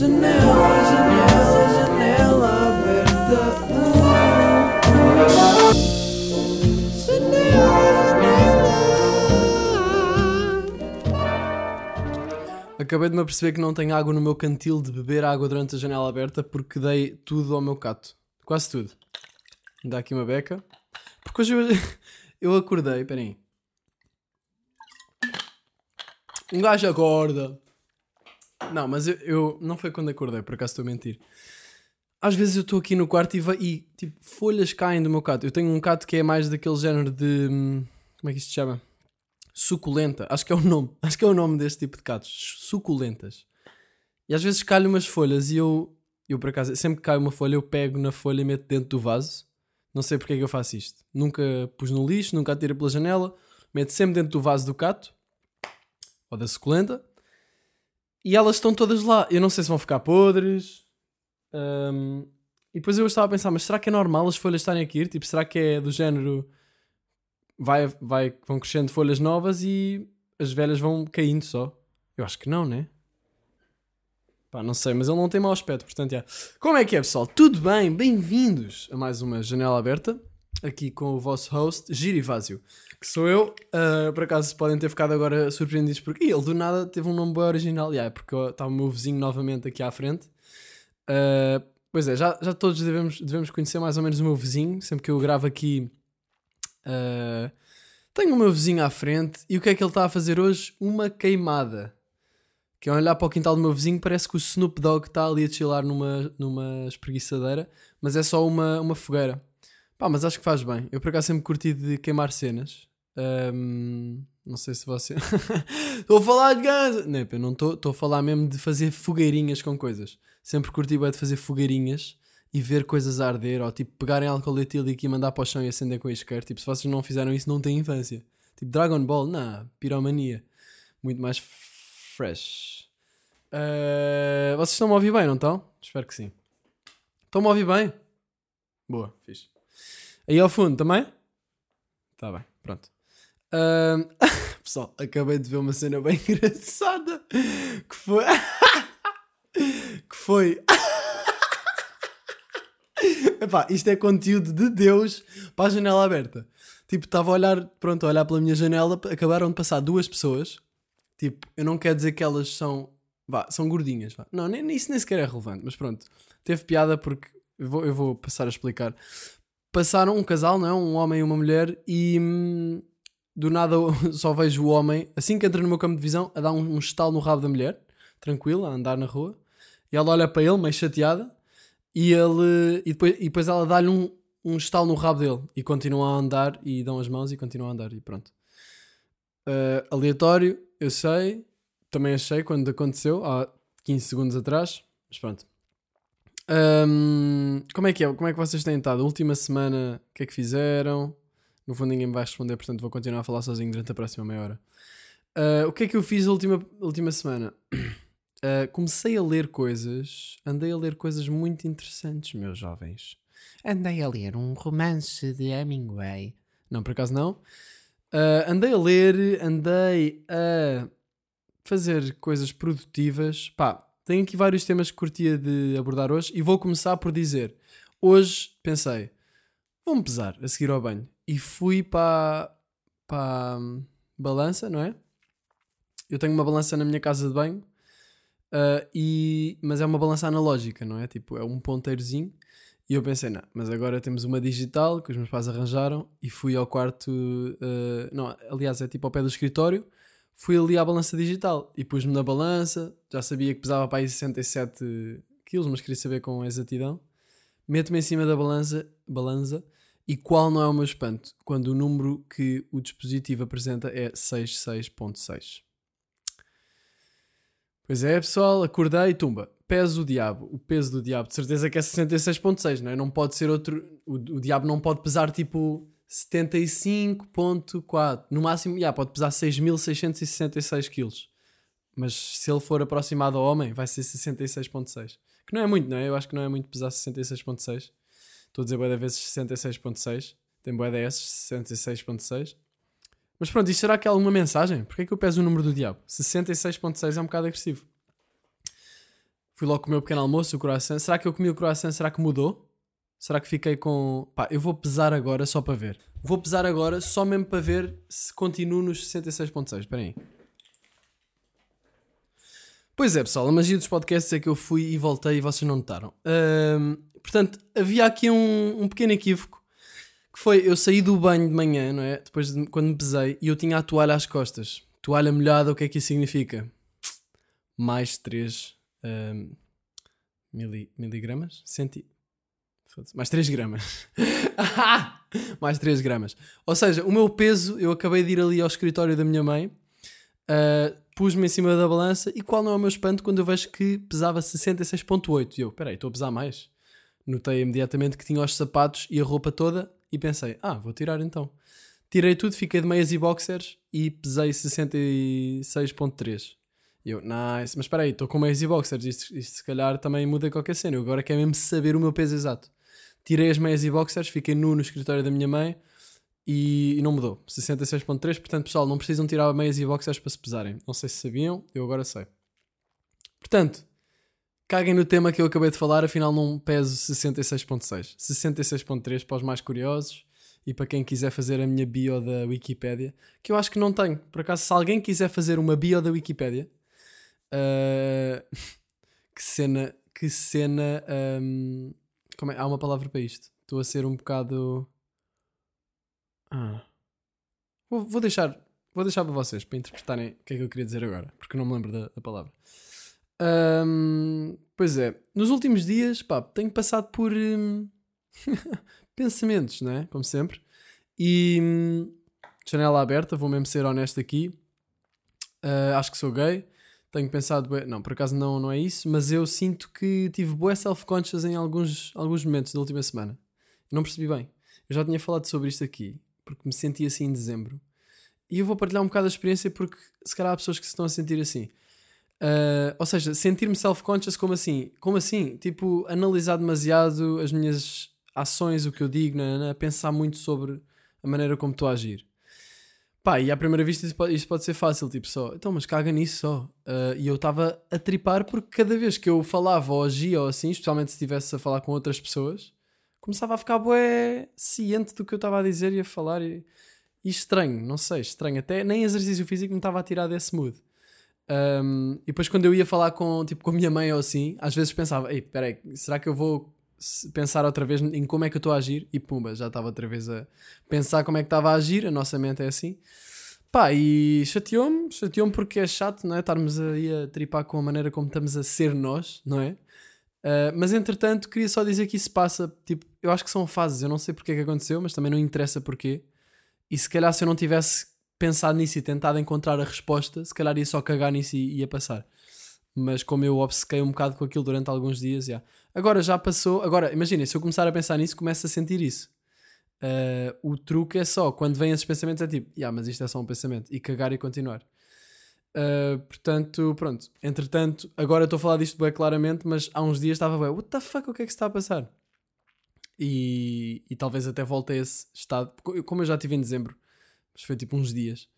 Janela, janela, janela aberta. Acabei de me aperceber que não tenho água no meu cantil de beber água durante a janela aberta porque dei tudo ao meu cato. Quase tudo. Dá aqui uma beca. Porque hoje eu, eu acordei, peraí. Um gajo acorda. Não, mas eu, eu- não foi quando acordei, por acaso estou a mentir. Às vezes eu estou aqui no quarto e, vai, e tipo, folhas caem do meu cato. Eu tenho um cato que é mais daquele género de. hum, Como é que isto se chama? Suculenta. Acho que é o nome. Acho que é o nome deste tipo de catos. Suculentas. E às vezes calho umas folhas e eu. Eu por acaso, sempre que cai uma folha, eu pego na folha e meto dentro do vaso. Não sei porque é que eu faço isto. Nunca pus no lixo, nunca atiro pela janela. Meto sempre dentro do vaso do cato. Ou da suculenta. E elas estão todas lá. Eu não sei se vão ficar podres. Ahm, e depois eu estava a pensar, mas será que é normal as folhas estarem aqui? Tipo, será que é do género. Vai, vai, vão crescendo folhas novas e as velhas vão caindo só? Eu acho que não, né? Pá, não sei, mas ele não tem mau aspecto, portanto, já. Como é que é, pessoal? Tudo bem? Bem-vindos a mais uma janela aberta, aqui com o vosso host, Girivásio, que sou eu. Ah, por acaso podem ter ficado agora surpreendidos porque ele do nada teve um nome bem original, yeah, porque está o meu vizinho novamente aqui à frente. Ah, pois é, já, já todos devemos, devemos conhecer mais ou menos o meu vizinho, sempre que eu gravo aqui. ah, tenho o meu vizinho à frente e o que é que ele está a fazer hoje? Uma queimada que é olhar para o quintal do meu vizinho, parece que o Snoop Dogg está ali a chilar numa, numa espreguiçadeira, mas é só uma, uma fogueira. Pá, mas acho que faz bem. Eu por acaso sempre curti de queimar cenas. Ahm, não sei se você. Estou a falar de gás! Não, eu não estou. Estou a falar mesmo de fazer fogueirinhas com coisas. Sempre curti bem de fazer fogueirinhas e ver coisas arder, ou tipo pegarem álcool etílico e mandar para o chão e acender com isqueiro. Tipo, se vocês não fizeram isso, não têm infância. Tipo, Dragon Ball, não, piromania. Muito mais fresh. Eh, vocês estão-me a ouvir bem, não estão? Espero que sim. Estão-me a ouvir bem? Boa, fixe. Aí ao fundo também? Tá bem, pronto. Pessoal, acabei de ver uma cena bem engraçada que foi. que foi. Epá, isto é conteúdo de Deus para a janela aberta. Tipo, estava a olhar, pronto, a olhar pela minha janela, acabaram de passar duas pessoas. Tipo, eu não quero dizer que elas são. Vá, são gordinhas. Vá. Não, nem, isso nem sequer é relevante, mas pronto. Teve piada porque. Eu vou, eu vou passar a explicar. Passaram um casal, não é? Um homem e uma mulher, e hum, do nada só vejo o homem, assim que entra no meu campo de visão, a dar um, um estalo no rabo da mulher, tranquila, a andar na rua, e ela olha para ele, meio chateada, e ele e depois, e depois ela dá-lhe um, um estalo no rabo dele, e continua a andar, e dão as mãos e continua a andar, e pronto. Uh, aleatório, eu sei, também achei quando aconteceu, há 15 segundos atrás, mas pronto. Ahm, como é que é? Como é que vocês têm estado? Última semana, o que é que fizeram? No fundo ninguém me vai responder, portanto vou continuar a falar sozinho durante a próxima meia hora. Ah, o que é que eu fiz a última, última semana? Ah, comecei a ler coisas, andei a ler coisas muito interessantes, meus jovens. Andei a ler um romance de Hemingway. Não, por acaso não. Ah, andei a ler, andei a fazer coisas produtivas. Pá, tenho aqui vários temas que curtia de abordar hoje e vou começar por dizer: hoje pensei, vou-me pesar a seguir ao banho. E fui para, para a balança, não é? Eu tenho uma balança na minha casa de banho, ah, e, mas é uma balança analógica, não é? Tipo, é um ponteirozinho. E eu pensei, não, mas agora temos uma digital que os meus pais arranjaram e fui ao quarto. ah, não, aliás, é tipo ao pé do escritório. Fui ali à balança digital e pus-me na balança. Já sabia que pesava para aí 67 quilos, mas queria saber com exatidão. Meto-me em cima da balança, balança e qual não é o meu espanto? Quando o número que o dispositivo apresenta é 66.6. Pois é, pessoal, acordei e tumba. Peso o diabo. O peso do diabo, de certeza que é 66.6, não é? Não pode ser outro. O, o diabo não pode pesar tipo 75.4. No máximo, já, pode pesar 6.666 quilos. Mas se ele for aproximado ao homem, vai ser 66.6. Que não é muito, não é? Eu acho que não é muito pesar 66.6. Estou a dizer boa da vezes 66.6. Tem boa desses 66.6. Mas pronto, isto será que há alguma mensagem? Porquê é que eu peso o número do diabo? 66.6 é um bocado agressivo. Fui logo comer o pequeno almoço, o croissant. Será que eu comi o croissant? Será que mudou? Será que fiquei com. Pá, eu vou pesar agora só para ver. Vou pesar agora só mesmo para ver se continuo nos 66.6. Espera aí. Pois é, pessoal, a magia dos podcasts é que eu fui e voltei e vocês não notaram. Portanto, havia aqui um, um pequeno equívoco que foi: eu saí do banho de manhã, não é? Depois de quando me pesei e eu tinha a toalha às costas. Toalha molhada, o que é que isso significa? Mais 3 mili, miligramas? Centi... Mais 3 gramas. mais 3 gramas. Ou seja, o meu peso, eu acabei de ir ali ao escritório da minha mãe, uh, pus-me em cima da balança e qual não é o meu espanto quando eu vejo que pesava 66,8. E eu, peraí, estou a pesar mais. Notei imediatamente que tinha os sapatos e a roupa toda e pensei, ah, vou tirar então. Tirei tudo, fiquei de meias e boxers e pesei 66,3. E eu, nice, mas espera aí, estou com meias e boxers, isto, isto se calhar também muda qualquer cena. Eu agora quero mesmo saber o meu peso exato. Tirei as meias e boxers, fiquei nu no escritório da minha mãe e, e não mudou. 66.3, portanto pessoal, não precisam tirar meias e boxers para se pesarem. Não sei se sabiam, eu agora sei. Portanto, caguem no tema que eu acabei de falar, afinal não peso 66.6. 66.3 para os mais curiosos e para quem quiser fazer a minha bio da Wikipédia, que eu acho que não tenho. Por acaso, se alguém quiser fazer uma bio da Wikipédia, uh, que cena, que cena, um, como é? Há uma palavra para isto. Estou a ser um bocado. Ah. Vou, vou deixar, vou deixar para vocês para interpretarem o que é que eu queria dizer agora, porque não me lembro da, da palavra. Pois é, nos últimos dias, pá, tenho passado por hum, pensamentos, não é? Como sempre. E hum, janela aberta, vou mesmo ser honesto aqui. Uh, acho que sou gay. Tenho pensado, não, por acaso não, não é isso, mas eu sinto que tive boa self-conscious em alguns, alguns momentos da última semana. Não percebi bem. Eu já tinha falado sobre isto aqui, porque me senti assim em dezembro. E eu vou partilhar um bocado a experiência porque se calhar há pessoas que se estão a sentir assim. Ah, ou seja, sentir-me self-conscious como assim? Como assim? Tipo, analisar demasiado as minhas ações, o que eu digo, nanana, pensar muito sobre a maneira como estou a agir. Pá, e à primeira vista isto pode, isto pode ser fácil, tipo só, então, mas caga nisso só. Ah, e eu estava a tripar porque cada vez que eu falava ou agia ou assim, especialmente se estivesse a falar com outras pessoas, começava a ficar bué ciente do que eu estava a dizer e a falar e, e estranho, não sei, estranho. Até nem exercício físico me estava a tirar desse mood. Um, e depois quando eu ia falar com, tipo, com a minha mãe ou assim, às vezes pensava, ei, peraí, será que eu vou pensar outra vez em como é que eu estou a agir? E pumba, já estava outra vez a pensar como é que estava a agir, a nossa mente é assim. Pá, e chateou-me, chateou-me porque é chato, não é? Estarmos aí a tripar com a maneira como estamos a ser nós, não é? Uh, mas entretanto, queria só dizer que isso passa, tipo, eu acho que são fases, eu não sei porque é que aconteceu, mas também não interessa porquê. E se calhar se eu não tivesse pensado nisso e tentado encontrar a resposta, se calhar ia só cagar nisso e ia passar. Mas como eu obcequei um bocado com aquilo durante alguns dias, já. Agora já passou. Agora, imagina, se eu começar a pensar nisso, começo a sentir isso. Uh, o truque é só, quando vêm esses pensamentos, é tipo, yeah, mas isto é só um pensamento. E cagar e continuar. Uh, portanto, pronto. Entretanto, agora estou a falar disto bem claramente, mas há uns dias estava bem, what the fuck, o que é que se está a passar? E, e talvez até volte a esse estado, co- como eu já tive em dezembro, mas foi tipo uns dias.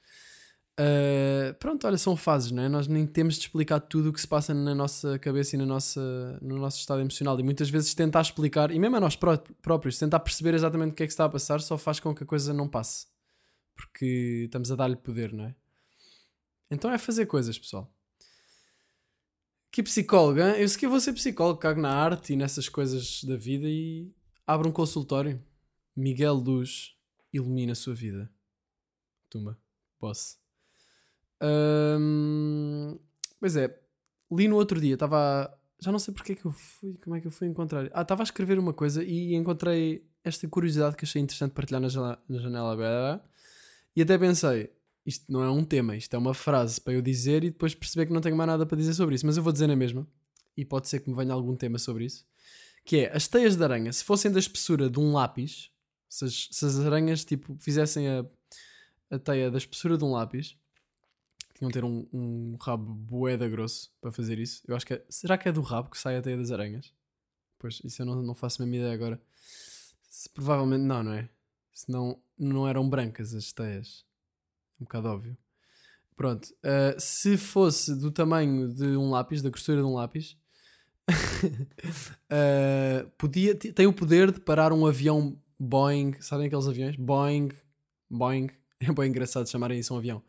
Uh, pronto, olha, são fases, não é? Nós nem temos de explicar tudo o que se passa na nossa cabeça e na nossa, no nosso estado emocional. E muitas vezes tentar explicar, e mesmo a nós pró- próprios, tentar perceber exatamente o que é que está a passar, só faz com que a coisa não passe. Porque estamos a dar-lhe poder, não é? Então é fazer coisas, pessoal. Que psicóloga? Eu sei que vou ser psicólogo, cago na arte e nessas coisas da vida e abro um consultório. Miguel Luz ilumina a sua vida. Tumba, posso. Hum, pois é, li no outro dia, estava. Já não sei porque é que eu fui, como é que eu fui encontrar. Ah, estava a escrever uma coisa e encontrei esta curiosidade que achei interessante partilhar na janela, na janela aberta. E até pensei, isto não é um tema, isto é uma frase para eu dizer e depois perceber que não tenho mais nada para dizer sobre isso. Mas eu vou dizer na mesma, e pode ser que me venha algum tema sobre isso. Que é, as teias de aranha, se fossem da espessura de um lápis, se as, se as aranhas tipo, fizessem a, a teia da espessura de um lápis, tinham de ter um, um rabo boeda grosso para fazer isso. Eu acho que é, será que é do rabo que sai a teia das aranhas? Pois, isso eu não, não faço a mesma ideia agora. Se- provavelmente não, não é? Senão não eram brancas as teias. Um bocado óbvio. Pronto. uh, se fosse do tamanho de um lápis, da grossura de um lápis, Uh, podia, tem o poder de parar um avião Boeing. Sabem aqueles aviões? Boeing. Boeing. É bem engraçado chamarem isso um avião.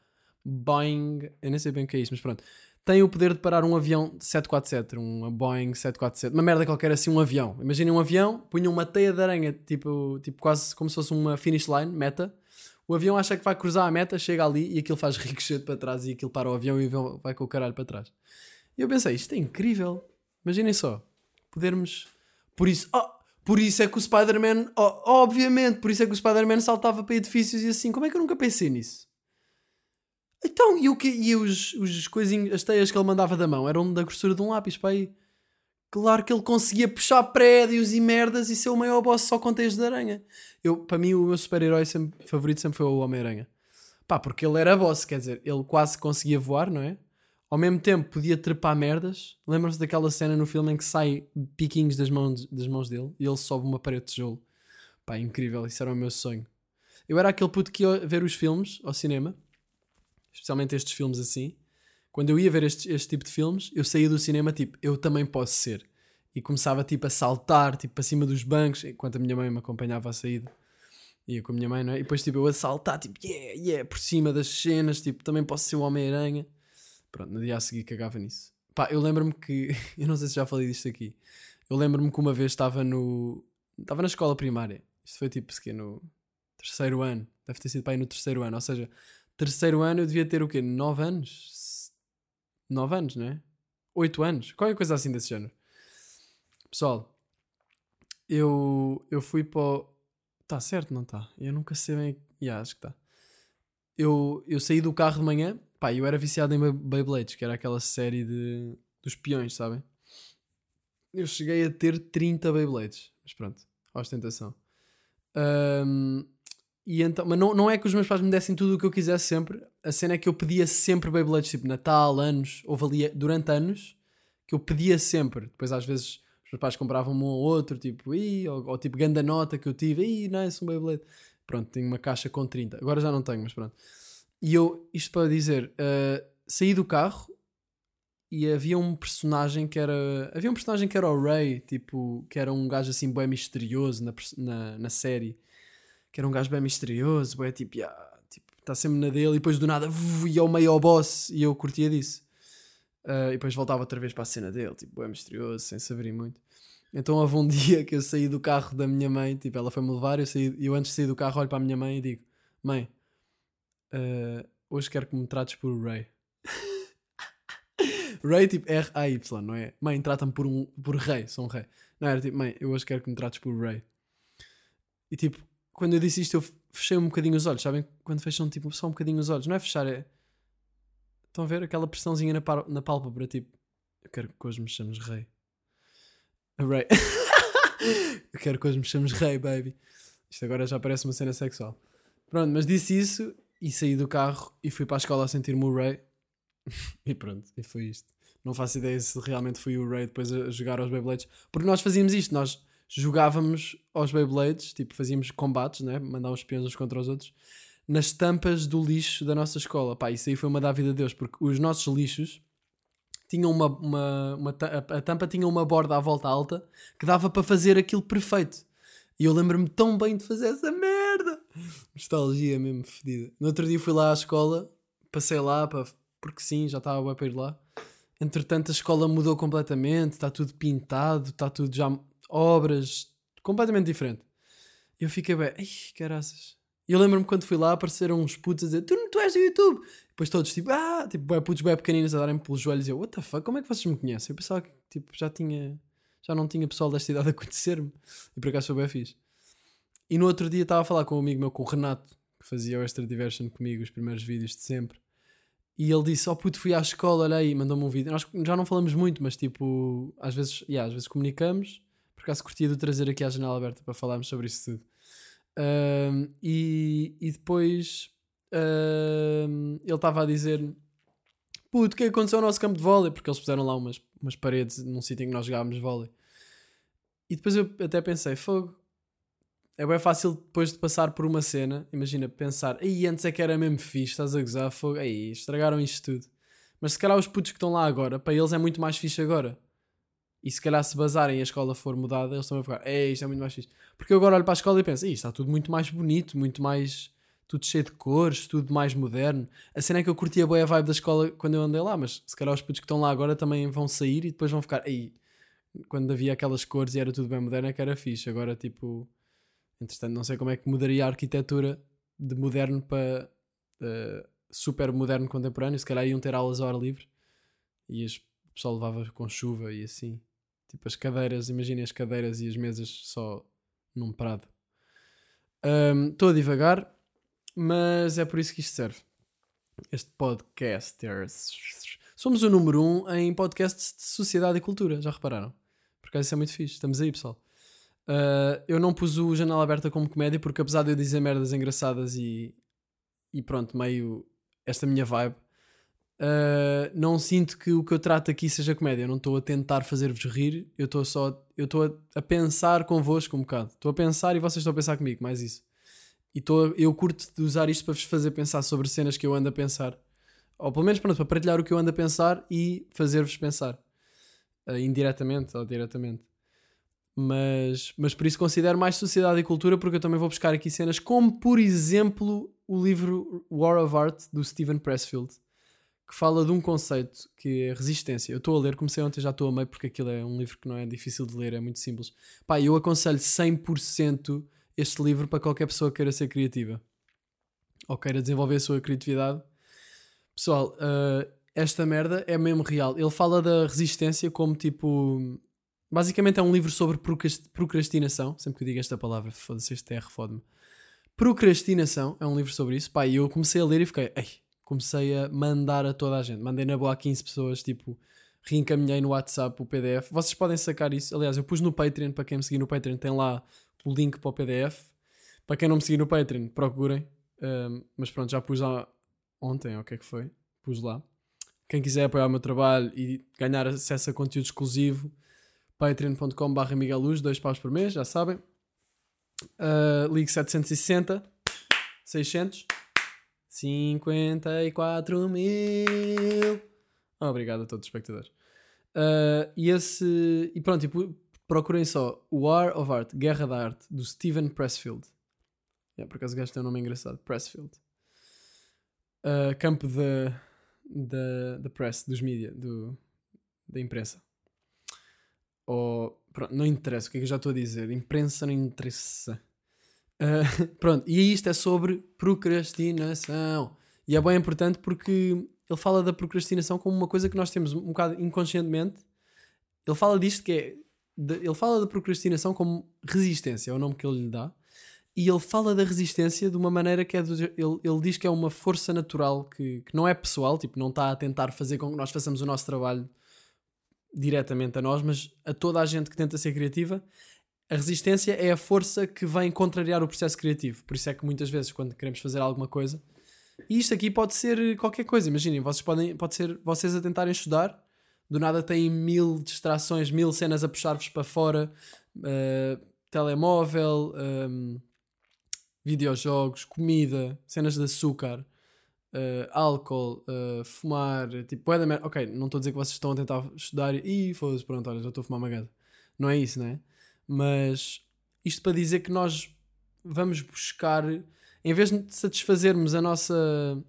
Boeing. Eu nem sei bem o que é isto, mas pronto. Tem o poder de parar um avião 747, um Boeing 747, uma merda qualquer assim, um avião. Imaginem um avião, punham uma teia de aranha, tipo, tipo quase como se fosse uma finish line, meta. O avião acha que vai cruzar a meta, chega ali e aquilo faz ricochete para trás e aquilo para o avião e vai com o caralho para trás. E eu pensei, isto é incrível. Imaginem só, podermos. Por isso, oh, por isso é que o Spider-Man, oh, obviamente, por isso é que o Spider-Man saltava para edifícios e assim. Como é que eu nunca pensei nisso? Então, e, o que, e os, os coisinhos, as teias que ele mandava da mão eram da grossura de um lápis para aí. Claro que ele conseguia puxar prédios e merdas e ser o maior boss só com teias de aranha. Eu, para mim, o meu super-herói favorito sempre foi o Homem-Aranha. Pá, porque ele era boss, quer dizer, ele quase conseguia voar, não é? Ao mesmo tempo podia trepar merdas. Lembram-se daquela cena no filme em que sai piquinhos das mãos, das mãos dele e ele sobe uma parede de tijolo. Pá, incrível, isso era o meu sonho. Eu era aquele puto que ia ver os filmes ao cinema, especialmente estes filmes assim. Quando eu ia ver este, este tipo de filmes, eu saía do cinema tipo, eu também posso ser. E começava tipo a saltar, tipo para cima dos bancos, enquanto a minha mãe me acompanhava à saída. Ia com a minha mãe, não é? E depois tipo eu a saltar, tipo, yeah, yeah, por cima das cenas, tipo, também posso ser o Homem-Aranha. Pronto, no dia a seguir cagava nisso. Pá, eu lembro-me que, eu não sei se já falei disto aqui, eu lembro-me que uma vez estava no, estava na escola primária, isto foi tipo, se no terceiro ano, deve ter sido para aí no terceiro ano, ou seja, terceiro ano eu devia ter o quê, nove anos? Nove anos, não é? Oito anos, qualquer coisa assim desse género. Pessoal, eu, eu fui para o... Está certo, não está? Eu nunca sei bem... Yeah, acho que está. Eu, eu saí do carro de manhã, pá, eu era viciado em Bey- Beyblades, que era aquela série de, dos peões, sabem? Eu cheguei a ter 30 Beyblades, mas pronto, ostentação. Ahm, e então, mas não, não é que os meus pais me dessem tudo o que eu quisesse sempre. A cena é que eu pedia sempre Beyblades, tipo Natal, anos, houve ali durante anos que eu pedia sempre. Depois às vezes os meus pais compravam um ou outro, tipo, ou, ou tipo ganda nota que eu tive, Ih, nice, um Beyblade. Pronto, tenho uma caixa com 30. Agora já não tenho, mas pronto. E eu, isto para dizer, ah, saí do carro e havia um personagem que era. Havia um personagem que era o Ray, tipo, que era um gajo assim bem misterioso na, na, na série. Que era um gajo bem misterioso, bem tipo, "Ya", tipo, está sempre na dele e depois do nada ia ao meio ao boss e eu curtia disso. Ah, e depois voltava outra vez para a cena dele, tipo, bem misterioso, sem saber muito. Então houve um dia que eu saí do carro da minha mãe, tipo, ela foi-me levar, eu, eu antes de sair do carro olho para a minha mãe e digo: Mãe, ah, hoje quero que me trates por Ray. Ray tipo R-A-Y, não é? Mãe, trata-me por, um, por Rei, sou um rei. Não era tipo, mãe, eu hoje quero que me trates por Ray. E tipo, quando eu disse isto, eu fechei um bocadinho os olhos, sabem? Quando fecham tipo só um bocadinho os olhos, não é fechar, é. Estão a ver aquela pressãozinha na, par- na pálpebra, tipo, eu quero que hoje me chames Rei. Ray. eu quero que hoje me chames Rei, baby. Isto agora já parece uma cena sexual. Pronto, mas disse isso e saí do carro e fui para a escola a sentir-me o Ray. e pronto, e foi isto. Não faço ideia se realmente fui o Ray depois a jogar aos Beyblades. Porque nós fazíamos isto, nós jogávamos aos Beyblades, tipo, fazíamos combates, né? Mandávamos os peões uns contra os outros, nas tampas do lixo da nossa escola. Pá, isso aí foi uma dávida de Deus, porque os nossos lixos tinham uma, uma, uma a a tampa tinha uma borda à volta alta que dava para fazer aquilo perfeito. E eu lembro-me tão bem de fazer essa merda. Nostalgia mesmo fedida. No outro dia fui lá à escola, passei lá para, porque sim, já estava bem para ir lá. Entretanto, a escola mudou completamente, está tudo pintado, está tudo já obras completamente diferente. Eu fiquei bem, ai, caraças. E eu lembro-me quando fui lá, apareceram uns putos a dizer: Tu, tu és do YouTube. Depois todos tipo, ah, tipo, bué putos bem pequeninos a darem pelos joelhos. E eu, what the fuck, como é que vocês me conhecem? Eu pensava que tipo, já tinha, já não tinha pessoal desta idade a conhecer-me. E por acaso foi bem fixe. E no outro dia estava a falar com um amigo meu, com o Renato, que fazia o Extra Diversion comigo, os primeiros vídeos de sempre. E ele disse: Oh puto, fui à escola, olha aí, mandou-me um vídeo. Nós já não falamos muito, mas tipo, às vezes, yeah, às vezes comunicamos. Por acaso curtia de trazer aqui à janela aberta para falarmos sobre isso tudo. Ahm, e, e depois ahm, ele estava a dizer: Puto, o é que aconteceu ao nosso campo de vôlei? Porque eles puseram lá umas, umas paredes num sítio em que nós jogávamos vôlei. E depois eu até pensei: Fogo, é bem fácil depois de passar por uma cena, imagina, pensar, aí antes é que era mesmo fixe, estás a gozar, fogo, aí estragaram isto tudo. Mas se calhar os putos que estão lá agora, para eles é muito mais fixe agora. E se calhar se basarem e a escola for mudada, eles também vão ficar, é, isto é muito mais fixe. Porque eu agora olho para a escola e penso, "Ih, isto está tudo muito mais bonito, muito mais. tudo cheio de cores, tudo mais moderno. A cena é que eu curtia bem a vibe da escola quando eu andei lá, mas se calhar os putos que estão lá agora também vão sair e depois vão ficar, aí quando havia aquelas cores e era tudo bem moderno, é que era fixe. Agora, tipo, entretanto, não sei como é que mudaria a arquitetura de moderno para eh, super moderno contemporâneo. Se calhar iam ter aulas ao ar livre e o pessoal levava com chuva e assim. Tipo, as cadeiras, imaginem as cadeiras e as mesas só num prado. Estou a divagar, mas é por isso que isto serve. Este podcasters. Somos o número um em podcasts de sociedade e cultura, já repararam? Por acaso isso é muito fixe. Estamos aí, pessoal. Uh, eu não pus o Janela Aberta como comédia porque apesar de eu dizer merdas engraçadas e, e pronto, meio esta minha vibe, uh, não sinto que o que eu trato aqui seja comédia. Eu não estou a tentar fazer-vos rir, eu estou só eu estou a, a pensar convosco um bocado. Estou a pensar e vocês estão a pensar comigo, mais isso. E estou, eu curto de usar isto para vos fazer pensar sobre cenas que eu ando a pensar. Ou pelo menos pronto, para partilhar o que eu ando a pensar e fazer-vos pensar. Uh, indiretamente ou diretamente. Mas, mas por isso considero mais sociedade e cultura, porque eu também vou buscar aqui cenas como, por exemplo, o livro War of Art do Steven Pressfield, que fala de um conceito que é resistência. Eu estou a ler, comecei ontem, já estou a meio, porque aquilo é um livro que não é difícil de ler, é muito simples. Pá, eu aconselho 100% este livro para qualquer pessoa que queira ser criativa ou queira desenvolver a sua criatividade. Pessoal, uh, esta merda é mesmo real. Ele fala da resistência como tipo. Basicamente é um livro sobre procrast- procrastinação. Sempre que eu digo esta palavra, foda-se, este R fode-me. Procrastinação é um livro sobre isso. Pá, e eu comecei a ler e fiquei. Ei, comecei a mandar a toda a gente. Mandei na boa a 15 pessoas, tipo, reencaminhei no WhatsApp o PDF. Vocês podem sacar isso. Aliás, eu pus no Patreon, para quem me seguir no Patreon, tem lá o link para o PDF. Para quem não me seguir no Patreon, procurem. Um, mas pronto, já pus lá ontem, o que é que foi? Pus lá. Quem quiser apoiar o meu trabalho e ganhar acesso a conteúdo exclusivo, patreon.com.br Migueluz, dois paus por mês, já sabem. Uh, ligue 760 600 54 mil. Obrigado a todos os espectadores. Uh, e esse. E pronto, e pu- procurem só War of Art, Guerra da Arte, do Steven Pressfield. É, por acaso o gajo tem um nome engraçado, Pressfield. Uh, campo da, da, da press, dos mídia, do, da imprensa. Ou, pronto, não interessa, o que é que eu já estou a dizer? Imprensa não interessa. Uh, pronto, e isto é sobre procrastinação. E é bem importante porque ele fala da procrastinação como uma coisa que nós temos um bocado inconscientemente. Ele fala disto que é. de- ele fala da procrastinação como resistência, é o nome que ele lhe dá. E ele fala da resistência de uma maneira que é. do- ele, ele diz que é uma força natural que, que não é pessoal, tipo, não está a tentar fazer com que nós façamos o nosso trabalho diretamente a nós, mas a toda a gente que tenta ser criativa. A resistência é a força que vem contrariar o processo criativo. Por isso é que muitas vezes, quando queremos fazer alguma coisa, e isto aqui pode ser qualquer coisa, imaginem, vocês podem, pode ser vocês a tentarem estudar, do nada têm mil distrações, mil cenas a puxar-vos para fora, eh, telemóvel, ehm, videojogos, comida, cenas de açúcar, eh, álcool, eh, fumar, tipo. Ok, não estou a dizer que vocês estão a tentar estudar e "Ih, foda-se, pronto, olha, já estou a fumar uma gada. Não é isso, não é? Mas isto para dizer que nós vamos buscar, em vez de satisfazermos a nossa.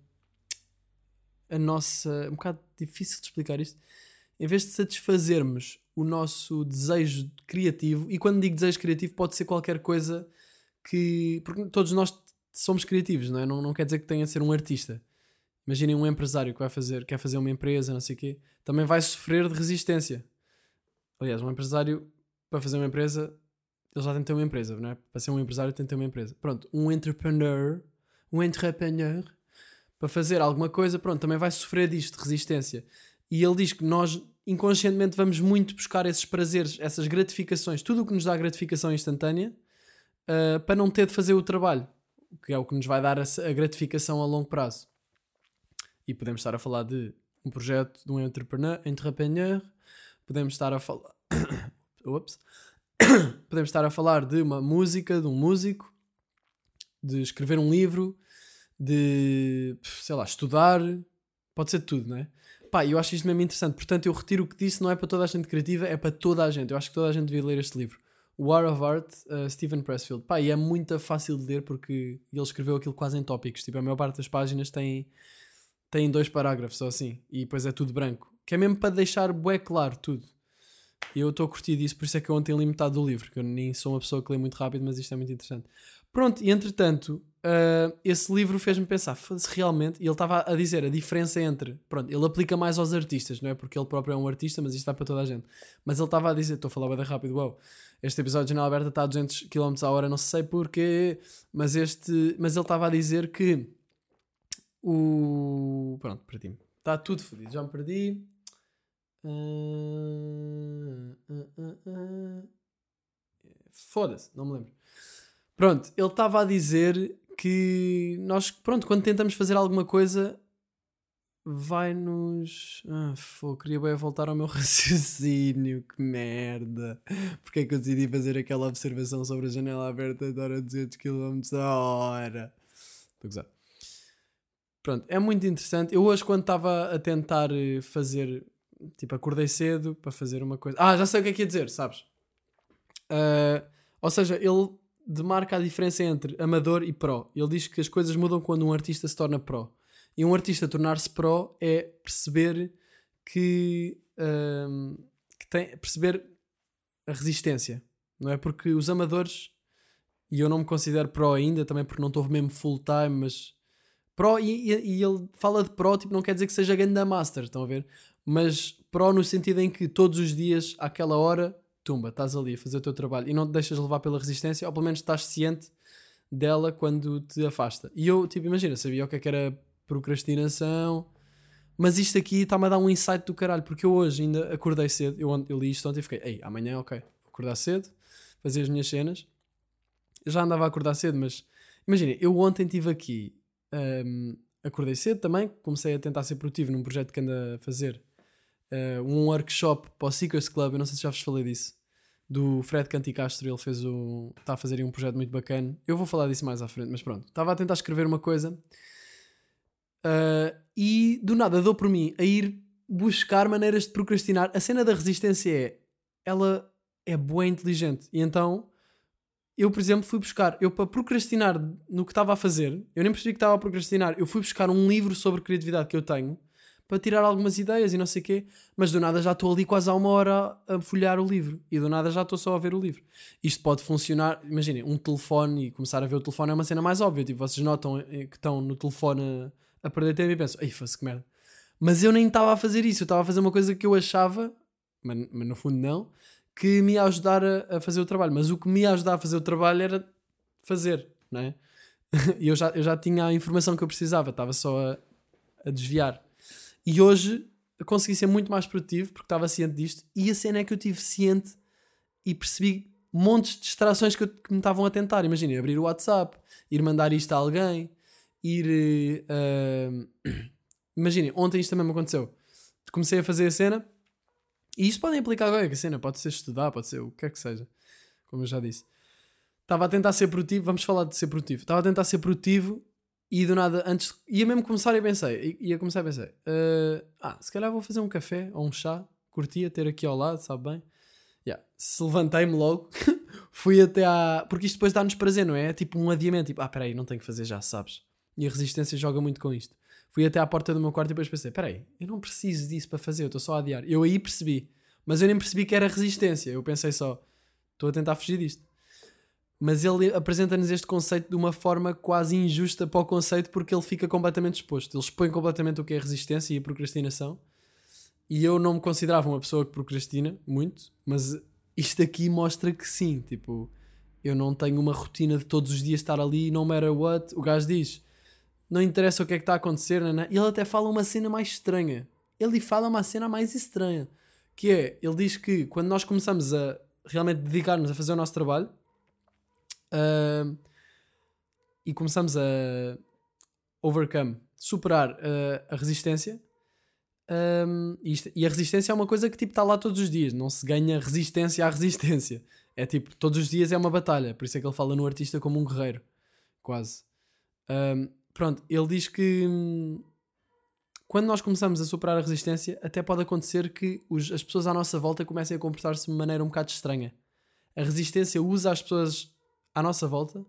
a nossa. um bocado difícil de explicar isto. Em vez de satisfazermos o nosso desejo criativo, e quando digo desejo criativo, pode ser qualquer coisa que. porque todos nós somos criativos, não é? Não, não quer dizer que tenha de ser um artista. Imaginem um empresário que vai fazer, quer fazer uma empresa, não sei o quê, também vai sofrer de resistência. Aliás, um empresário, para fazer uma empresa, ele já tem que ter uma empresa, não é? Para ser um empresário tem que ter uma empresa. Pronto, um entrepreneur, um entrepreneur, para fazer alguma coisa, pronto, também vai sofrer disto, de resistência. E ele diz que nós inconscientemente vamos muito buscar esses prazeres, essas gratificações, tudo o que nos dá gratificação instantânea, ah, para não ter de fazer o trabalho, que é o que nos vai dar a, a gratificação a longo prazo. E podemos estar a falar de um projeto de um entrepreneur, entrepreneur podemos estar a falar. Ups. podemos estar a falar de uma música, de um músico, de escrever um livro, de sei lá, estudar, pode ser tudo, não é? pá, eu acho isto mesmo interessante. Portanto, eu retiro o que disse, não é para toda a gente criativa, é para toda a gente. Eu acho que toda a gente devia ler este livro. War of Art, uh, Stephen Pressfield. Pá, e é muito fácil de ler porque ele escreveu aquilo quase em tópicos. Tipo, a maior parte das páginas tem, tem dois parágrafos ou assim. E depois é tudo branco. Que é mesmo para deixar bué claro tudo. E eu estou a curtir disso, por isso é que eu ontem li metade do livro, que eu nem sou uma pessoa que lê muito rápido, mas isto é muito interessante. Pronto, e entretanto, uh, esse livro fez-me pensar, se realmente, e ele estava a dizer a diferença entre, pronto, ele aplica mais aos artistas, não é? Porque ele próprio é um artista, mas isto dá para toda a gente. Mas ele estava a dizer, estou a falar bem rápido, uau, este episódio de Janela Aberta está a 200 km a hora, não sei porquê, mas, este, mas ele estava a dizer que o. Pronto, perdi-me. Está tudo fodido, já me perdi. Foda-se, não me lembro. Pronto, ele estava a dizer que nós, pronto, quando tentamos fazer alguma coisa, vai-nos. Ah, fô, queria bem voltar ao meu raciocínio, que merda. Porque é que eu decidi fazer aquela observação sobre a janela aberta de hora 200 km a hora? Estou a gozar. Pronto, é muito interessante. Eu hoje, quando estava a tentar eh, fazer Tipo, acordei cedo para fazer uma coisa. Ah, já sei o que é que ia dizer, sabes? Uh, ou seja, ele demarca a diferença entre amador e pro. Ele diz que as coisas mudam quando um artista se torna pro. E um artista tornar-se pro é perceber que, uh, que tem perceber a resistência, não é? Porque os amadores, e eu não me considero pro ainda, também porque não estou mesmo full time, mas pro, e, e, ele fala de pro, tipo, não quer dizer que seja ganda master, estão a ver? Mas pró no sentido em que todos os dias, àquela hora, tumba, estás ali a fazer o teu trabalho e não te deixas levar pela resistência, ou pelo menos estás ciente dela quando te afasta. E eu, tipo, imagina, sabia o que é que era procrastinação, mas isto aqui está-me a dar um insight do caralho, porque eu hoje ainda acordei cedo, eu, eu li isto ontem e fiquei, ei, amanhã, ok, acordar cedo, fazer as minhas cenas. Eu já andava a acordar cedo, mas imagina, eu ontem estive aqui, um, acordei cedo também, comecei a tentar ser produtivo num projeto que ando a fazer uh, um workshop para o Seekers Club, eu não sei se já vos falei disso, do Fred Canticastro, ele fez o. está a fazer um projeto muito bacana. Eu vou falar disso mais à frente, mas pronto. Estava a tentar escrever uma coisa uh, e do nada dou por mim a ir buscar maneiras de procrastinar. A cena da resistência é. Ela é boa e inteligente. E então eu, por exemplo, fui buscar, eu para procrastinar no que estava a fazer, eu nem percebi que estava a procrastinar, eu fui buscar um livro sobre criatividade que eu tenho para tirar algumas ideias e não sei o quê, mas do nada já estou ali quase há uma hora a folhear o livro e do nada já estou só a ver o livro. Isto pode funcionar, imaginem, um telefone e começar a ver o telefone é uma cena mais óbvia, tipo, vocês notam eh, que estão no telefone a, perder tempo e pensam, ei, fosse que merda. Mas eu nem estava a fazer isso, eu estava a fazer uma coisa que eu achava, mas, mas no fundo não, que me ia ajudar a, a, fazer o trabalho, mas o que me ia ajudar a fazer o trabalho era fazer, não é? E eu já, eu já tinha a informação que eu precisava, estava só a, a desviar. E hoje consegui ser muito mais produtivo porque estava ciente disto. E a cena é que eu tive ciente e percebi montes de distrações que, eu, que me estavam a tentar. Imagina, abrir o WhatsApp, ir mandar isto a alguém, ir. Uh, Imaginem, ontem isto também me aconteceu. Comecei a fazer a cena e isto podem aplicar agora, a cena pode ser estudar, pode ser o que quer que seja, como eu já disse. Estava a tentar ser produtivo, vamos falar de ser produtivo. Estava a tentar ser produtivo e do nada, antes, ia mesmo começar e pensei, ia começar e pensei, uh, ah, se calhar vou fazer um café ou um chá, curtia ter aqui ao lado, sabe bem? Yeah. Se levantei-me logo, fui até à. Porque isto depois dá-nos prazer, não é? É tipo um adiamento, tipo, ah, peraí, não tenho que fazer já, sabes? E a resistência joga muito com isto. Fui até à porta do meu quarto e depois pensei, peraí, eu não preciso disso para fazer, eu estou só a adiar. Eu aí percebi, mas eu nem percebi que era resistência, eu pensei só, estou a tentar fugir disto mas ele apresenta-nos este conceito de uma forma quase injusta para o conceito porque ele fica completamente exposto. Ele expõe completamente o que é resistência e a procrastinação. E eu não me considerava uma pessoa que procrastina muito, mas isto aqui mostra que sim. Tipo, eu não tenho uma rotina de todos os dias estar ali, no matter what. O gajo diz: não interessa o que é que está a acontecer, né? e ele até fala uma cena mais estranha. Ele fala uma cena mais estranha, que é: ele diz que quando nós começamos a realmente dedicar-nos a fazer o nosso trabalho Uh, e começamos a overcome, superar uh, a resistência. Um, isto, e, a resistência é uma coisa que tipo está lá todos os dias, não se ganha resistência à resistência. É tipo, todos os dias é uma batalha, por isso é que ele fala no artista como um guerreiro, quase. Um, pronto, ele diz que quando nós começamos a superar a resistência, até pode acontecer que os- as pessoas à nossa volta comecem a comportar-se de maneira um bocado estranha. A resistência usa as pessoas à nossa volta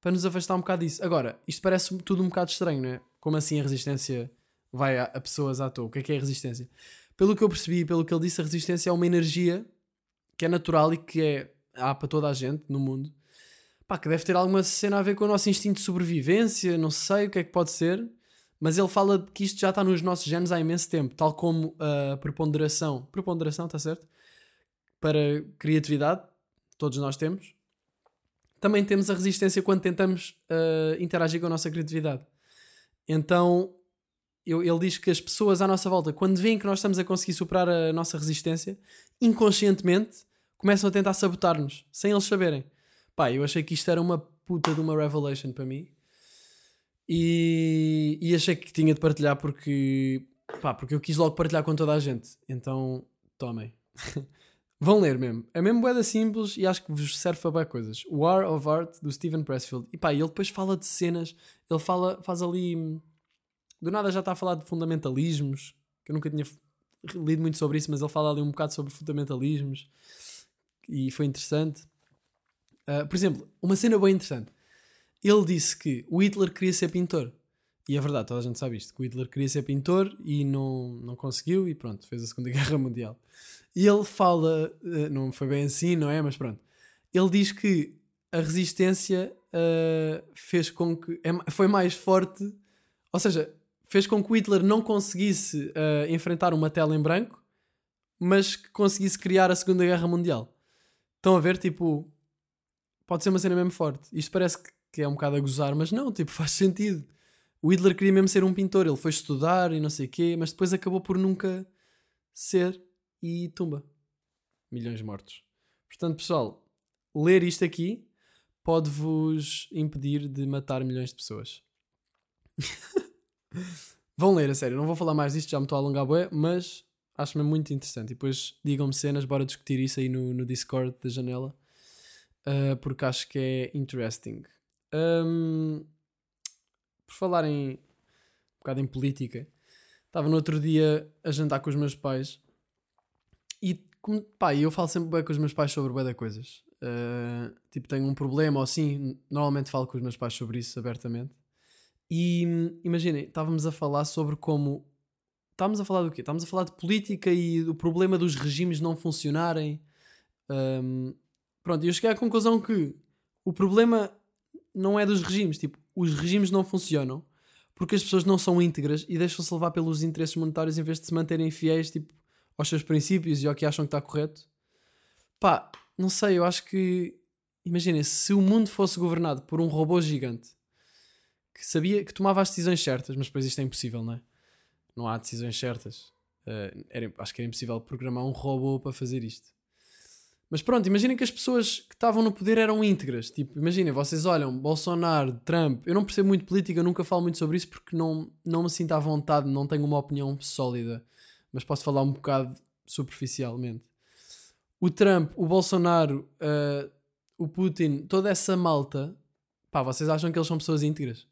para nos afastar um bocado disso. Agora, isto parece tudo um bocado estranho, não é? Como assim a resistência vai a, a pessoas à toa? O que é que é a resistência? Pelo que eu percebi, pelo que ele disse, a resistência é uma energia que é natural e que é há para toda a gente no mundo. Pá, que deve ter alguma cena a ver com o nosso instinto de sobrevivência, não sei o que é que pode ser, mas ele fala que isto já está nos nossos genes há imenso tempo, tal como a preponderação. Preponderação, está certo? Para criatividade, todos nós temos. Também temos a resistência quando tentamos ah, interagir com a nossa criatividade. Então, eu- ele diz que as pessoas à nossa volta, quando veem que nós estamos a conseguir superar a nossa resistência, inconscientemente começam a tentar sabotar-nos, sem eles saberem. Pá, eu achei que isto era uma puta de uma revelation para mim. E, e achei que tinha de partilhar porque, pá, porque eu quis logo partilhar com toda a gente. Então, tomem. Vão ler mesmo. É mesmo boeda simples e acho que vos serve para bem coisas. War of Art, do Steven Pressfield. E pá, ele depois fala de cenas. Ele fala, faz ali... Do nada já está a falar de fundamentalismos. Que eu nunca tinha lido muito sobre isso, mas ele fala ali um bocado sobre fundamentalismos. E foi interessante. Ah, por exemplo, uma cena bem interessante. Ele disse que o Hitler queria ser pintor. E é verdade, toda a gente sabe isto. Que o Hitler queria ser pintor e não, não conseguiu e pronto, fez a Segunda Guerra Mundial. E ele fala, eh, não foi bem assim, não é? Mas pronto. Ele diz que a resistência eh, fez com que. é foi mais forte. Ou seja, fez com que o Hitler não conseguisse eh, enfrentar uma tela em branco, mas que conseguisse criar a Segunda Guerra Mundial. Estão a ver? Tipo, pode ser uma cena mesmo forte. Isto parece que é um bocado a gozar, mas não, tipo, faz sentido. O Hitler queria mesmo ser um pintor, ele foi estudar e não sei o quê, mas depois acabou por nunca ser e tumba. Milhões mortos. Portanto, pessoal, ler isto aqui pode-vos impedir de matar milhões de pessoas. Vão ler, a sério. Não vou falar mais disto, já me estou a alongar bué, mas acho-me muito interessante. E depois digam-me cenas, bora discutir isso aí no, no Discord da janela. Uh, porque acho que é interesting. Um, por falar em um bocado em política, estava no outro dia a jantar com os meus pais e como, pá, eu falo sempre bem com os meus pais sobre bué de coisas. Uh, tipo, tenho um problema ou assim, normalmente falo com os meus pais sobre isso abertamente. E imaginem, estávamos a falar sobre como. Estávamos a falar do quê? Estávamos a falar de política e do problema dos regimes não funcionarem. Um, pronto, e eu cheguei à conclusão que o problema não é dos regimes. Tipo, os regimes não funcionam porque as pessoas não são íntegras e deixam-se levar pelos interesses monetários em vez de se manterem fiéis tipo, aos seus princípios e ao que acham que está correto. Pá, não sei, eu acho que. Imaginem, se o mundo fosse governado por um robô gigante que sabia que tomava as decisões certas, mas depois isto é impossível, não é? Não há decisões certas. Eh, era, acho que era impossível programar um robô para fazer isto. Mas pronto, imaginem que as pessoas que estavam no poder eram íntegras. Tipo, imaginem, vocês olham Bolsonaro, Trump. Eu não percebo muito política, eu nunca falo muito sobre isso porque não, não me sinto à vontade, não tenho uma opinião sólida. Mas posso falar um bocado superficialmente. O Trump, o Bolsonaro, eh, o Putin, toda essa malta, pá, vocês acham que eles são pessoas íntegras?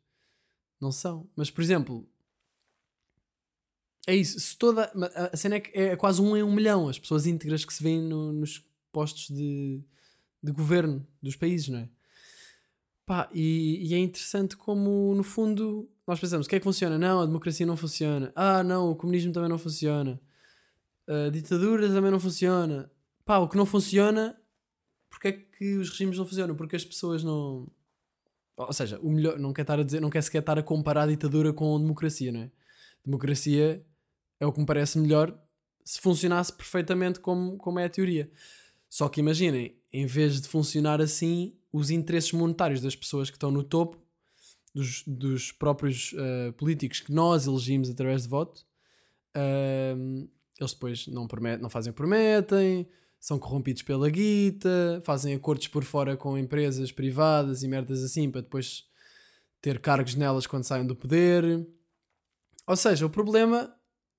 Não são. Mas, por exemplo, é isso. Se toda, a- cena é é quase um em um milhão as pessoas íntegras que se vêem no- nos postos de, de governo dos países, não é? Pá, e, e é interessante como, no fundo, nós pensamos: o que é que funciona? Não, a democracia não funciona. Ah, não, o comunismo também não funciona. A ditadura também não funciona. Pá, o que não funciona, porque é que os regimes não funcionam? Porque as pessoas não. Ou seja, o melhor, não quer estar a dizer, não quer sequer estar a comparar a ditadura com a democracia, não é? Democracia é o que me parece melhor se funcionasse perfeitamente como, como é a teoria. Só que imaginem, em vez de funcionar assim, os interesses monetários das pessoas que estão no topo, dos, dos próprios eh, políticos que nós elegimos através de voto, ehm, eles depois não, prometem, não fazem o que prometem, são corrompidos pela guita, fazem acordos por fora com empresas privadas e merdas assim para depois ter cargos nelas quando saem do poder. Ou seja, o problema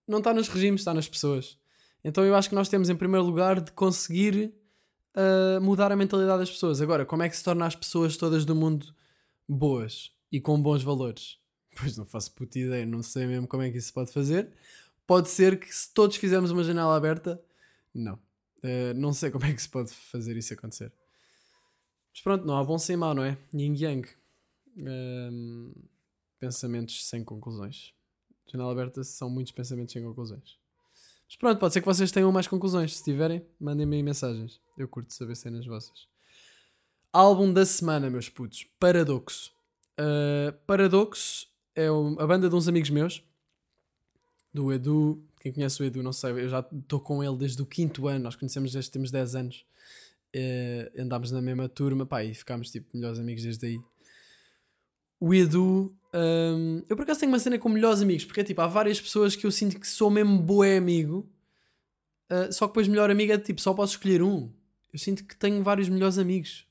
não está nos regimes, está nas pessoas. Então eu acho que nós temos em primeiro lugar de conseguir uh, mudar a mentalidade das pessoas. Agora, como é que se torna as pessoas todas do mundo boas e com bons valores? Pois não faço puta ideia, não sei mesmo como é que isso se pode fazer. Pode ser que se todos fizermos uma janela aberta, não. Eh, não sei como é que se pode fazer isso acontecer. Mas pronto, não há bom sem mau, não é? Yin Yang. Ehm, pensamentos sem conclusões. Janela aberta são muitos pensamentos sem conclusões. Mas pronto, pode ser que vocês tenham mais conclusões. Se tiverem, mandem-me mensagens. Eu curto saber cenas vossas. Álbum da semana, meus putos. Paradoxo. Uh, Paradoxo é a banda de uns amigos meus. Do Edu. Quem conhece o Edu, não sei. Eu já estou com ele desde o quinto ano. Nós conhecemos desde temos 10 anos. Uh, andámos na mesma turma. Pá, e ficámos tipo melhores amigos desde aí. O Edu. um, eu por acaso tenho uma cena com melhores amigos. Porque é tipo, há várias pessoas que eu sinto que sou mesmo boé amigo. uh, só que depois melhor amigo é tipo, só posso escolher um. Eu sinto que tenho vários melhores amigos.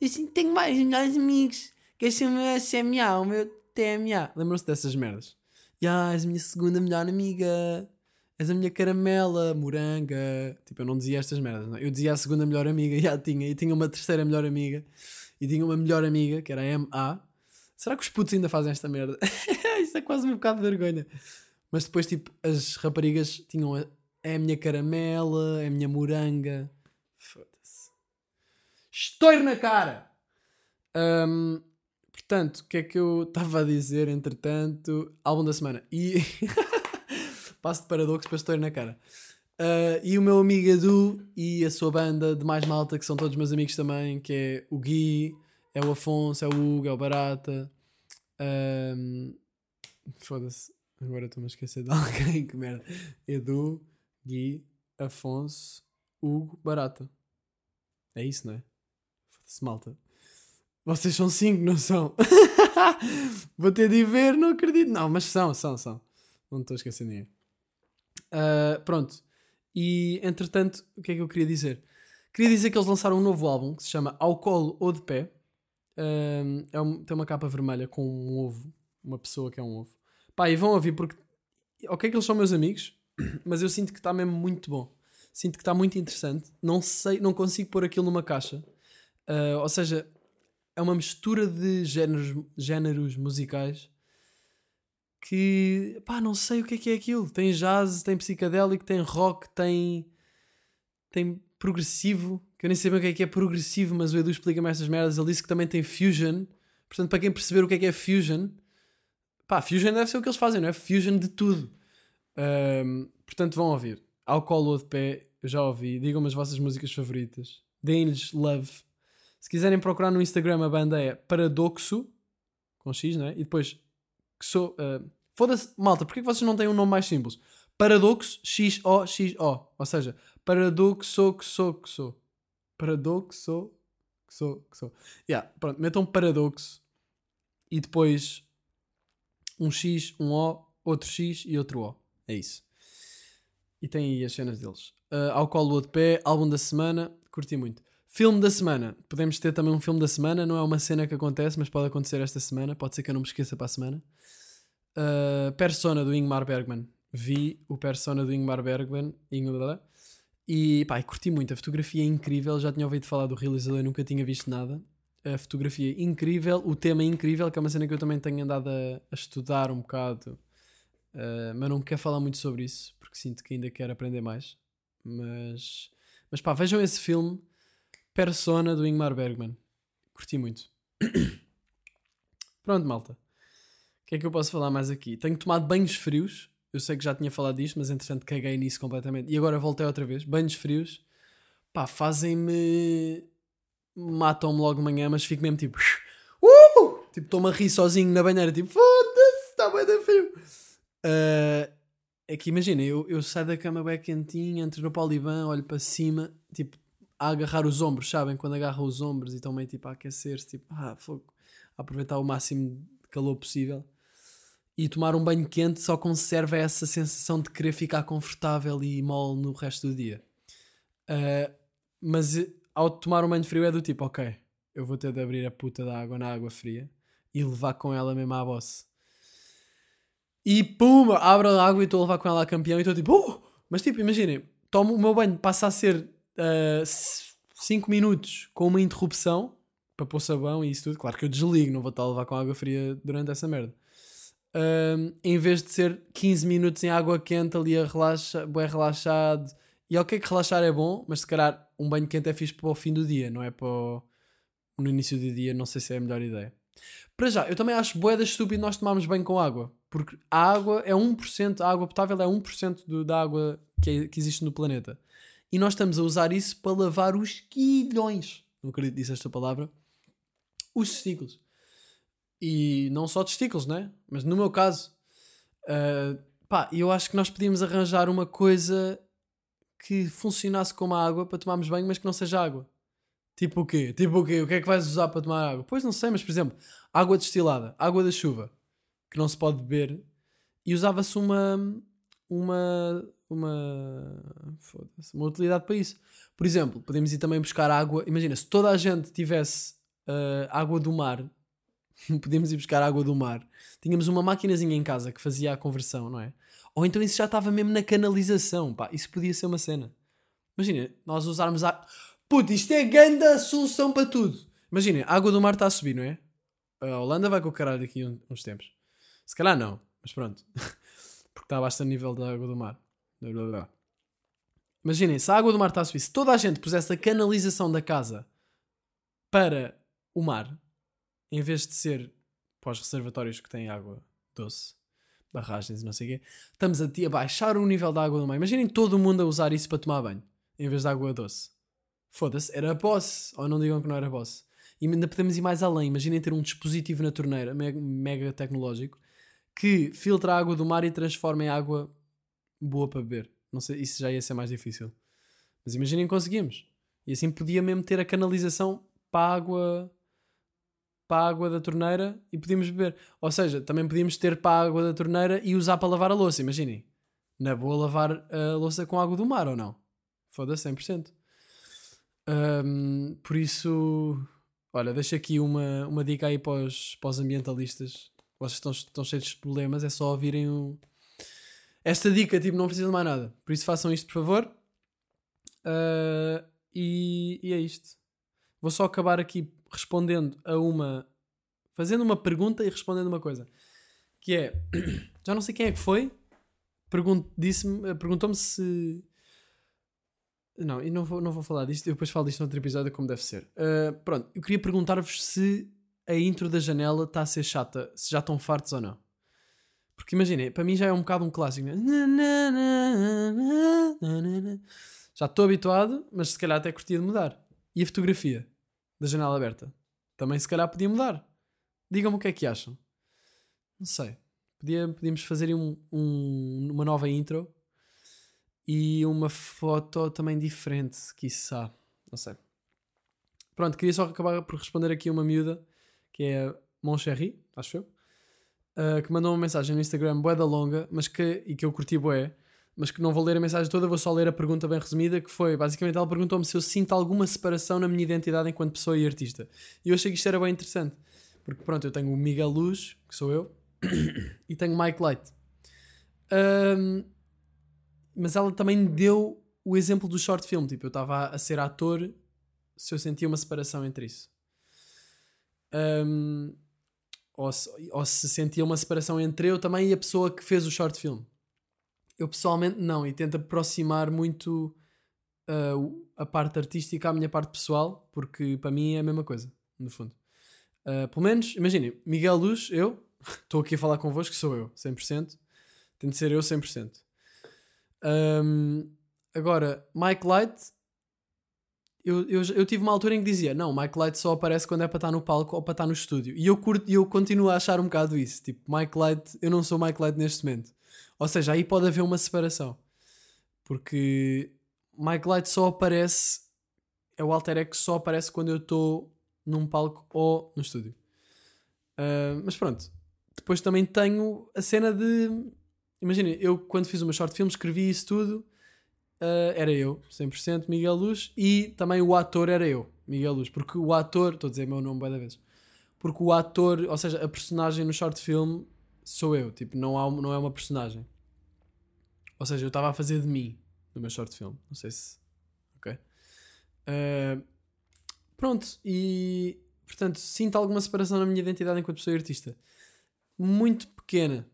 Eu sinto que tenho vários melhores amigos. Que este é o meu SMA, o meu TMA. Lembram-se dessas merdas? Ya, és a minha segunda melhor amiga. És a minha caramela, moranga. Tipo, eu não dizia estas merdas, não. é? Eu dizia a segunda melhor amiga, já tinha. E tinha uma terceira melhor amiga. E tinha uma melhor amiga, que era a MA. Será que os putos ainda fazem esta merda? Isto é quase um bocado de vergonha. Mas depois, tipo, as raparigas tinham a, é a minha caramela, é a minha moranga. Foda-se. Estouro na cara! Ahm, portanto, o que é que eu estava a dizer, entretanto? Álbum da semana. E. Passo de paradoxo para estouro na cara. Ah, e o meu amigo Edu e a sua banda de mais malta, que são todos meus amigos também, que é o Gui, é o Afonso, é o Hugo, é o Barata. Ahm, Foda-se, agora estou-me a esquecer de alguém, que merda. Edu, Gui, Afonso, Hugo, Barata. É isso, não é? Foda-se, malta. Vocês são cinco, não são? Vou ter de ver, não acredito. Não, mas são, são, são. Não estou a esquecer ninguém. Ah, pronto. E entretanto, o que é que eu queria dizer? Queria dizer que eles lançaram um novo álbum que se chama Ao Colo ou de Pé. Ahm, é um- tem uma capa vermelha com um ovo, uma pessoa que é um ovo. Pá, e vão ouvir porque, ok, que eles são meus amigos, mas eu sinto que está mesmo muito bom. Sinto que está muito interessante. Não sei, não consigo pôr aquilo numa caixa. Ah, ou seja, é uma mistura de géneros, géneros musicais que pá, não sei o que é que é aquilo. Tem jazz, tem psicadélico, tem rock, tem tem progressivo, que eu nem sei bem o que é que é progressivo, mas o Edu explica-me essas merdas. Ele disse que também tem fusion. Portanto, para quem perceber o que é que é fusion, pá, fusion deve ser o que eles fazem, não é? Fusion de tudo. Ahm, portanto, vão ouvir. Ao colo de pé, eu já ouvi. Digam-me as vossas músicas favoritas. Deem-lhes love. Se quiserem procurar no Instagram, a banda é Paradoxo, com X, não é? E depois, que sou. ah, Foda-se, malta, porquê que vocês não têm um nome mais simples? Paradoxo, X-O-X-O. Ou seja, Paradoxo, que sou, que sou. Paradoxo, que sou, que sou. Yeah, pronto, metam paradoxo e depois um X, um O, outro X e outro O. É isso. E tem aí as cenas deles. Ah, ao colo de pé, álbum da semana, curti muito. Filme da semana. Podemos ter também um filme da semana. Não é uma cena que acontece, mas pode acontecer esta semana. Pode ser que eu não me esqueça para a semana. Uh, Persona do Ingmar Bergman. Vi o Persona do Ingmar Bergman. E pá, curti muito. A fotografia é incrível. Já tinha ouvido falar do realizador nunca tinha visto nada. A fotografia é incrível. O tema é incrível, que é uma cena que eu também tenho andado a, a estudar um bocado. Uh, mas não quero falar muito sobre isso, porque sinto que ainda quero aprender mais. Mas, mas pá, vejam esse filme. Persona do Ingmar Bergman. Curti muito. Pronto, malta. O que é que eu posso falar mais aqui? Tenho tomado banhos frios. Eu sei que já tinha falado disto, mas entretanto caguei nisso completamente. E agora voltei outra vez. Banhos frios. Pá, fazem-me. Matam-me logo manhã, mas fico mesmo tipo. Uh! Tipo, estou-me a rir sozinho na banheira. Tipo, foda-se, está bem da frio. Ah, é que imagina, eu, eu saio da cama bem quentinha, entro no Poliban, olho para cima, tipo, a agarrar os ombros, sabem? Quando agarram os ombros e estão meio tipo a aquecer-se, tipo, ah, fogo, a aproveitar o máximo de calor possível. E tomar um banho quente só conserva essa sensação de querer ficar confortável e mole no resto do dia. Ah, mas ao tomar um banho frio é do tipo, ok, eu vou ter de abrir a puta da água na água fria e levar com ela mesmo à bosse. E pumba, abre a água e estou a levar com ela a campeão e estou tipo, uh! mas tipo, imaginem, tomo o meu banho, passa a ser 5 minutos com uma interrupção, para pôr sabão e isso tudo. Claro que eu desligo, não vou estar a levar com água fria durante essa merda. Ahm, em vez de ser 15 minutos em água quente ali a relaxa, bem relaxado. E ok que relaxar é bom, mas se calhar um banho quente é fixe para o fim do dia, não é para o- no início do dia, não sei se é a melhor ideia. Para já, eu também acho boeda estúpido nós tomarmos banho com água, porque a água é 1%, a água potável é 1% do, da água que, é- que existe no planeta. E nós estamos a usar isso para lavar os quilhões, não acredito que disse esta palavra, os testículos. E não só testículos, né? Mas no meu caso, ah, pá, eu acho que nós podíamos arranjar uma coisa que funcionasse como a água para tomarmos banho, mas que não seja água. Tipo o quê? Tipo o quê? O que é que vais usar para tomar água? Pois não sei, mas por exemplo, água destilada, água da chuva, que não se pode beber, e usava-se uma uma uma uma utilidade para isso. Por exemplo, podemos ir também buscar água. Imagina, se toda a gente tivesse ah, água do mar, podíamos ir buscar água do mar. Tínhamos uma maquinazinha em casa que fazia a conversão, não é? Ou então isso já estava mesmo na canalização, pá. Isso podia ser uma cena. Imagina, nós usarmos a. Puto, isto é grande solução para tudo. Imagina, a água do mar está a subir, não é? A Holanda vai com o caralho daqui uns tempos. Se calhar não, mas pronto. Porque está abaixo do nível da água do mar. Imaginem, se a água do mar está a subir, se toda a gente pusesse a canalização da casa para o mar, em vez de ser para os reservatórios que têm água doce, barragens e não sei o quê, estamos a, a baixar o nível da água do mar. Imaginem todo mundo a usar isso para tomar banho, em vez de água doce. Foda-se, era boss. Ou não digam que não era boss. E ainda podemos ir mais além. Imaginem ter um dispositivo na torneira, me- mega tecnológico, que filtra a água do mar e transforma em água boa para beber. Não sei, isso já ia ser mais difícil. Mas imaginem que conseguimos. E assim podia mesmo ter a canalização para a água para a água da torneira e podíamos beber. Ou seja, também podíamos ter para a água da torneira e usar para lavar a louça. Imaginem. Na boa lavar a louça com água do mar ou não? Foda-se 100%. Ahm, por isso, olha, deixo aqui uma, uma dica aí para os, para os ambientalistas. Vocês estão, estão cheios de problemas, é só ouvirem o... esta dica, tipo, não precisam de mais nada. Por isso façam isto, por favor. Ah, e, e é isto. Vou só acabar aqui respondendo a uma. fazendo uma pergunta e respondendo uma coisa. Que é. Já não sei quem é que foi. Disse-me- Perguntou-me se. Não, e não vou, não vou falar disto. Eu depois falo disto noutro episódio, como deve ser. Ah, pronto, eu queria perguntar-vos se a intro da janela está a ser chata. Se já estão fartos ou não. Porque imaginem, para mim já é um bocado um clássico. né? Já estou habituado, mas se calhar até curtia de mudar. E a fotografia da janela aberta? Também se calhar podia mudar. Digam-me o que é que acham. Não sei. Podia, podíamos fazer um, um- uma nova intro e uma foto também diferente, quiçá. Não sei. Pronto, queria só acabar por responder aqui uma miúda que é Moncherry, acho eu, uh, que mandou uma mensagem no Instagram bué da longa, mas que, e que eu curti bué, mas que não vou ler a mensagem toda, vou só ler a pergunta bem resumida, que foi, basicamente ela perguntou-me se eu sinto alguma separação na minha identidade enquanto pessoa e artista. E eu achei que isto era bem interessante, porque pronto, eu tenho o Miguel Luz, que sou eu, e tenho o Mike Light. Um, mas ela também deu o exemplo do short film, tipo, eu estava a ser ator, se eu sentia uma separação entre isso. Um, ou, se, ou se sentia uma separação entre eu também e a pessoa que fez o short film. Eu pessoalmente não, e tento aproximar muito uh, a parte artística à minha parte pessoal, porque para mim é a mesma coisa, no fundo. Uh, pelo menos, imaginem, Miguel Luz, eu, estou aqui a falar convosco, sou eu, 100%. Tento ser eu 100%. Um, agora, Mike Light, eu, eu, eu tive uma altura em que dizia: Não, Mike Light só aparece quando é para estar no palco ou para estar no estúdio. E eu, curto, eu continuo a achar um bocado isso. Tipo, Mike Light, eu não sou Mike Light neste momento. Ou seja, aí pode haver uma separação. Porque Mike Light só aparece, é o alter ego que só aparece quando eu estou num palco ou no estúdio. Ah, mas pronto, depois também tenho a cena de. Imagina, eu quando fiz o meu short film escrevi isso tudo. Ah, era eu, 100% Miguel Luz, e também o ator era eu, Miguel Luz, porque o ator, estou a dizer meu nome bué da vez, porque o ator, ou seja, a personagem no short film sou eu, tipo, não, há, não é uma personagem. Ou seja, eu estava a fazer de mim no meu short film, não sei se. Ok. Ah, pronto, e portanto, sinto alguma separação na minha identidade enquanto pessoa e artista. Muito pequena.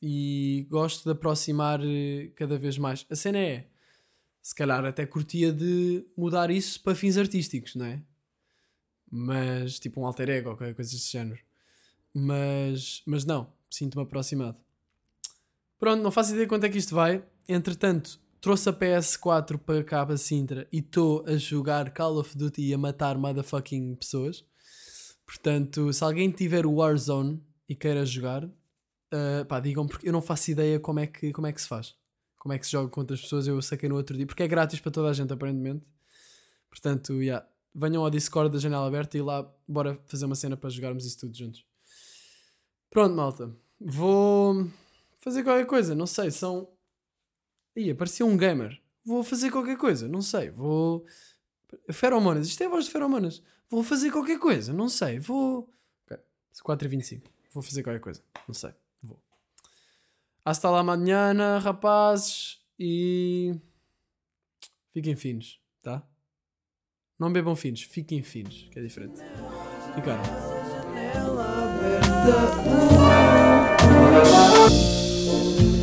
E gosto de aproximar eh, cada vez mais. A cena é, se calhar até curtia de mudar isso para fins artísticos, não é? Mas, tipo um alter ego qualquer coisa desse género. Mas, mas não, sinto-me aproximado. Pronto, não faço ideia quanto é que isto vai. Entretanto, trouxe a PS4 para cá para Sintra e estou a jogar Call of Duty e a matar motherfucking pessoas. Portanto, se alguém tiver o Warzone e queira jogar, uh, pá, digam porque eu não faço ideia como é, que, como é que se faz. Como é que se joga contra as pessoas, eu saquei no outro dia, porque é grátis para toda a gente, aparentemente. Portanto, yeah, venham ao Discord da janela aberta e lá bora fazer uma cena para jogarmos isso tudo juntos. Pronto, malta. Vou fazer qualquer coisa, não sei, são. Ih, parecia um gamer. Vou fazer qualquer coisa, não sei, vou. Feromonas, isto é a voz de feromonas. Vou fazer qualquer coisa, não sei, vou. Ok, 4h25. Vou fazer qualquer coisa, não sei. Hasta lá mañana, rapazes, e fiquem finos, tá? Não bebam finos, fiquem finos, que é diferente. Ficaram. Janela aberta. Uh, uh, uh,